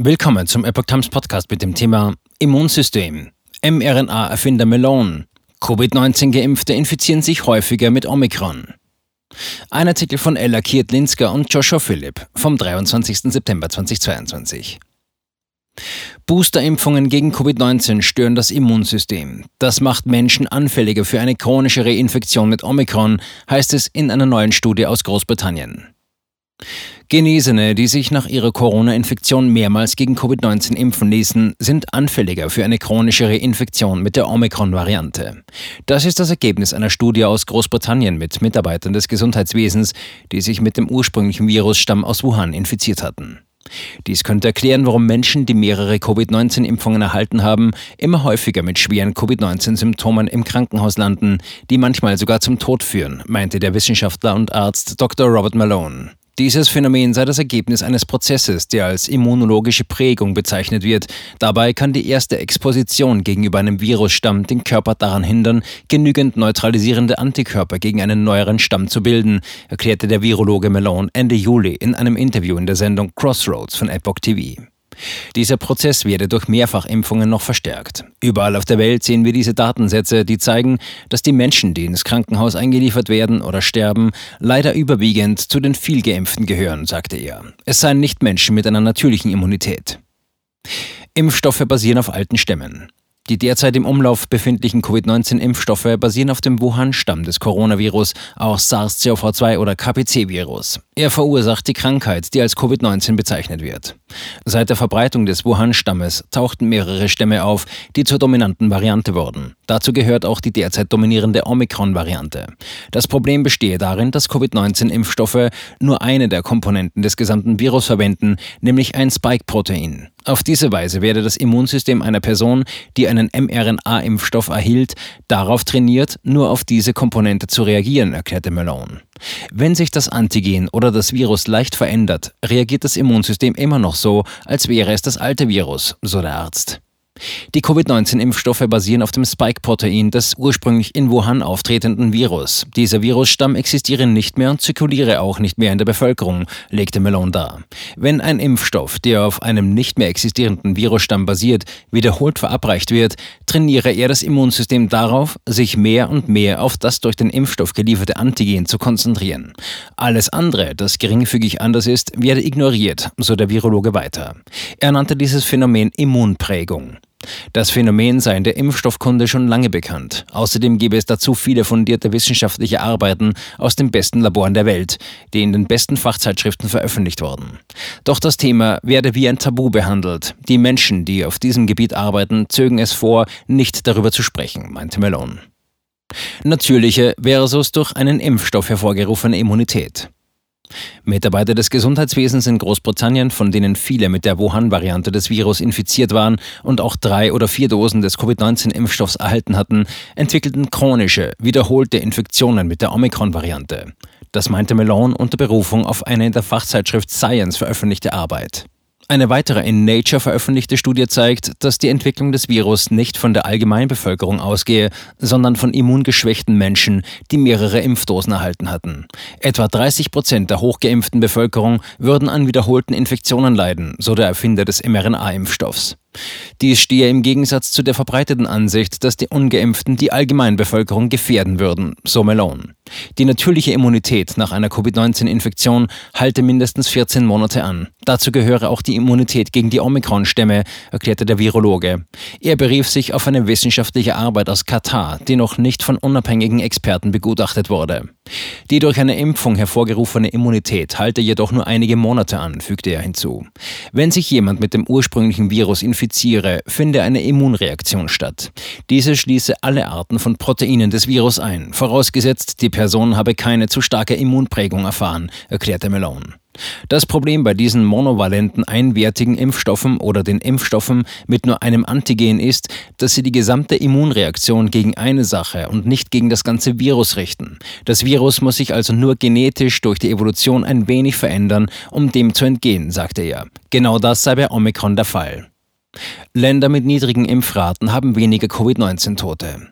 Willkommen zum Epoch Times Podcast mit dem Thema Immunsystem. mRNA-Erfinder Melon. Covid-19-Geimpfte infizieren sich häufiger mit Omikron. Ein Artikel von Ella Kietlinska und Joshua Philipp vom 23. September 2022. Boosterimpfungen gegen Covid-19 stören das Immunsystem. Das macht Menschen anfälliger für eine chronische Reinfektion mit Omikron, heißt es in einer neuen Studie aus Großbritannien. Genesene, die sich nach ihrer Corona-Infektion mehrmals gegen Covid-19 impfen ließen, sind anfälliger für eine chronische Reinfektion mit der Omikron-Variante. Das ist das Ergebnis einer Studie aus Großbritannien mit Mitarbeitern des Gesundheitswesens, die sich mit dem ursprünglichen Virusstamm aus Wuhan infiziert hatten. Dies könnte erklären, warum Menschen, die mehrere Covid-19-Impfungen erhalten haben, immer häufiger mit schweren Covid-19-Symptomen im Krankenhaus landen, die manchmal sogar zum Tod führen, meinte der Wissenschaftler und Arzt Dr. Robert Malone. Dieses Phänomen sei das Ergebnis eines Prozesses, der als immunologische Prägung bezeichnet wird. Dabei kann die erste Exposition gegenüber einem Virusstamm den Körper daran hindern, genügend neutralisierende Antikörper gegen einen neueren Stamm zu bilden, erklärte der Virologe Malone Ende Juli in einem Interview in der Sendung Crossroads von Epoch TV. Dieser Prozess werde durch Mehrfachimpfungen noch verstärkt. Überall auf der Welt sehen wir diese Datensätze, die zeigen, dass die Menschen, die ins Krankenhaus eingeliefert werden oder sterben, leider überwiegend zu den vielgeimpften gehören, sagte er. Es seien nicht Menschen mit einer natürlichen Immunität. Impfstoffe basieren auf alten Stämmen. Die derzeit im Umlauf befindlichen Covid-19-Impfstoffe basieren auf dem Wuhan-Stamm des Coronavirus, auch SARS-CoV-2 oder KPC-Virus. Er verursacht die Krankheit, die als Covid-19 bezeichnet wird. Seit der Verbreitung des Wuhan-Stammes tauchten mehrere Stämme auf, die zur dominanten Variante wurden. Dazu gehört auch die derzeit dominierende Omikron-Variante. Das Problem bestehe darin, dass Covid-19-Impfstoffe nur eine der Komponenten des gesamten Virus verwenden, nämlich ein Spike-Protein. Auf diese Weise werde das Immunsystem einer Person, die einen mRNA-Impfstoff erhielt, darauf trainiert, nur auf diese Komponente zu reagieren, erklärte Malone. Wenn sich das Antigen oder das Virus leicht verändert, reagiert das Immunsystem immer noch so, als wäre es das alte Virus, so der Arzt. Die Covid-19-Impfstoffe basieren auf dem Spike-Protein des ursprünglich in Wuhan auftretenden Virus. Dieser Virusstamm existiere nicht mehr und zirkuliere auch nicht mehr in der Bevölkerung, legte Malone dar. Wenn ein Impfstoff, der auf einem nicht mehr existierenden Virusstamm basiert, wiederholt verabreicht wird, trainiere er das Immunsystem darauf, sich mehr und mehr auf das durch den Impfstoff gelieferte Antigen zu konzentrieren. Alles andere, das geringfügig anders ist, werde ignoriert, so der Virologe weiter. Er nannte dieses Phänomen Immunprägung. Das Phänomen sei in der Impfstoffkunde schon lange bekannt. Außerdem gebe es dazu viele fundierte wissenschaftliche Arbeiten aus den besten Laboren der Welt, die in den besten Fachzeitschriften veröffentlicht wurden. Doch das Thema werde wie ein Tabu behandelt. Die Menschen, die auf diesem Gebiet arbeiten, zögen es vor, nicht darüber zu sprechen, meinte Malone. Natürliche versus durch einen Impfstoff hervorgerufene Immunität. Mitarbeiter des Gesundheitswesens in Großbritannien, von denen viele mit der Wuhan-Variante des Virus infiziert waren und auch drei oder vier Dosen des Covid-19-Impfstoffs erhalten hatten, entwickelten chronische, wiederholte Infektionen mit der Omikron-Variante. Das meinte Malone unter Berufung auf eine in der Fachzeitschrift Science veröffentlichte Arbeit. Eine weitere in Nature veröffentlichte Studie zeigt, dass die Entwicklung des Virus nicht von der Allgemeinbevölkerung ausgehe, sondern von immungeschwächten Menschen, die mehrere Impfdosen erhalten hatten. Etwa 30 Prozent der hochgeimpften Bevölkerung würden an wiederholten Infektionen leiden, so der Erfinder des mRNA-Impfstoffs. Dies stehe im Gegensatz zu der verbreiteten Ansicht, dass die ungeimpften die Allgemeinbevölkerung gefährden würden, so Malone. Die natürliche Immunität nach einer Covid-19-Infektion halte mindestens 14 Monate an. Dazu gehöre auch die Immunität gegen die Omikron-Stämme, erklärte der Virologe. Er berief sich auf eine wissenschaftliche Arbeit aus Katar, die noch nicht von unabhängigen Experten begutachtet wurde. Die durch eine Impfung hervorgerufene Immunität halte jedoch nur einige Monate an, fügte er hinzu. Wenn sich jemand mit dem ursprünglichen Virus infiziere, finde eine Immunreaktion statt. Diese schließe alle Arten von Proteinen des Virus ein, vorausgesetzt die Person habe keine zu starke Immunprägung erfahren, erklärte Malone. Das Problem bei diesen monovalenten einwertigen Impfstoffen oder den Impfstoffen mit nur einem Antigen ist, dass sie die gesamte Immunreaktion gegen eine Sache und nicht gegen das ganze Virus richten. Das Virus muss sich also nur genetisch durch die Evolution ein wenig verändern, um dem zu entgehen, sagte er. Genau das sei bei Omikron der Fall. Länder mit niedrigen Impfraten haben weniger Covid-19-Tote.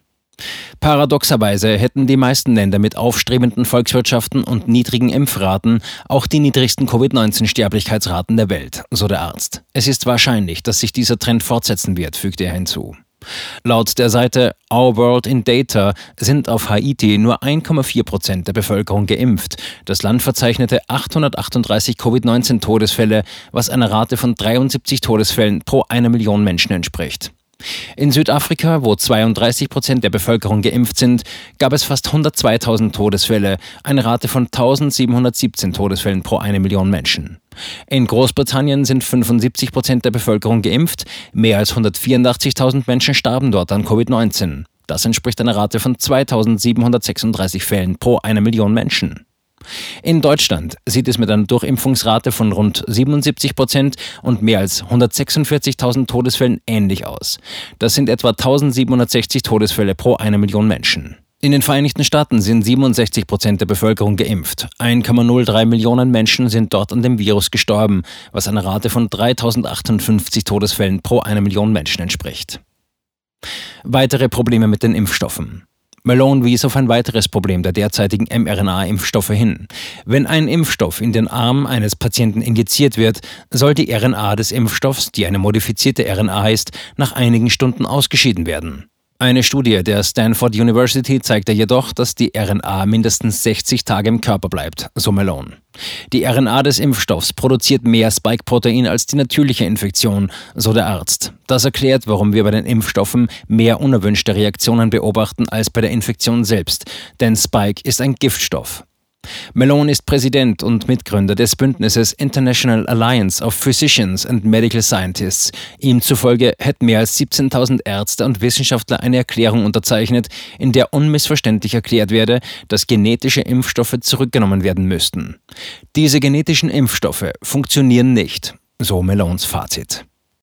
Paradoxerweise hätten die meisten Länder mit aufstrebenden Volkswirtschaften und niedrigen Impfraten auch die niedrigsten Covid-19-Sterblichkeitsraten der Welt, so der Arzt. Es ist wahrscheinlich, dass sich dieser Trend fortsetzen wird, fügte er hinzu. Laut der Seite Our World in Data sind auf Haiti nur 1,4 Prozent der Bevölkerung geimpft. Das Land verzeichnete 838 Covid-19-Todesfälle, was einer Rate von 73 Todesfällen pro eine Million Menschen entspricht. In Südafrika, wo 32 Prozent der Bevölkerung geimpft sind, gab es fast 102.000 Todesfälle, eine Rate von 1717 Todesfällen pro eine Million Menschen. In Großbritannien sind 75 Prozent der Bevölkerung geimpft, mehr als 184.000 Menschen starben dort an Covid-19. Das entspricht einer Rate von 2736 Fällen pro eine Million Menschen. In Deutschland sieht es mit einer Durchimpfungsrate von rund 77 Prozent und mehr als 146.000 Todesfällen ähnlich aus. Das sind etwa 1760 Todesfälle pro eine Million Menschen. In den Vereinigten Staaten sind 67 Prozent der Bevölkerung geimpft. 1,03 Millionen Menschen sind dort an dem Virus gestorben, was einer Rate von 3058 Todesfällen pro eine Million Menschen entspricht. Weitere Probleme mit den Impfstoffen. Malone wies auf ein weiteres Problem der derzeitigen mRNA-Impfstoffe hin. Wenn ein Impfstoff in den Arm eines Patienten injiziert wird, soll die RNA des Impfstoffs, die eine modifizierte RNA ist, nach einigen Stunden ausgeschieden werden. Eine Studie der Stanford University zeigte jedoch, dass die RNA mindestens 60 Tage im Körper bleibt, so Malone. Die RNA des Impfstoffs produziert mehr Spike-Protein als die natürliche Infektion, so der Arzt. Das erklärt, warum wir bei den Impfstoffen mehr unerwünschte Reaktionen beobachten als bei der Infektion selbst, denn Spike ist ein Giftstoff. Malone ist Präsident und Mitgründer des Bündnisses International Alliance of Physicians and Medical Scientists. Ihm zufolge hätten mehr als 17.000 Ärzte und Wissenschaftler eine Erklärung unterzeichnet, in der unmissverständlich erklärt werde, dass genetische Impfstoffe zurückgenommen werden müssten. Diese genetischen Impfstoffe funktionieren nicht, so Malones Fazit.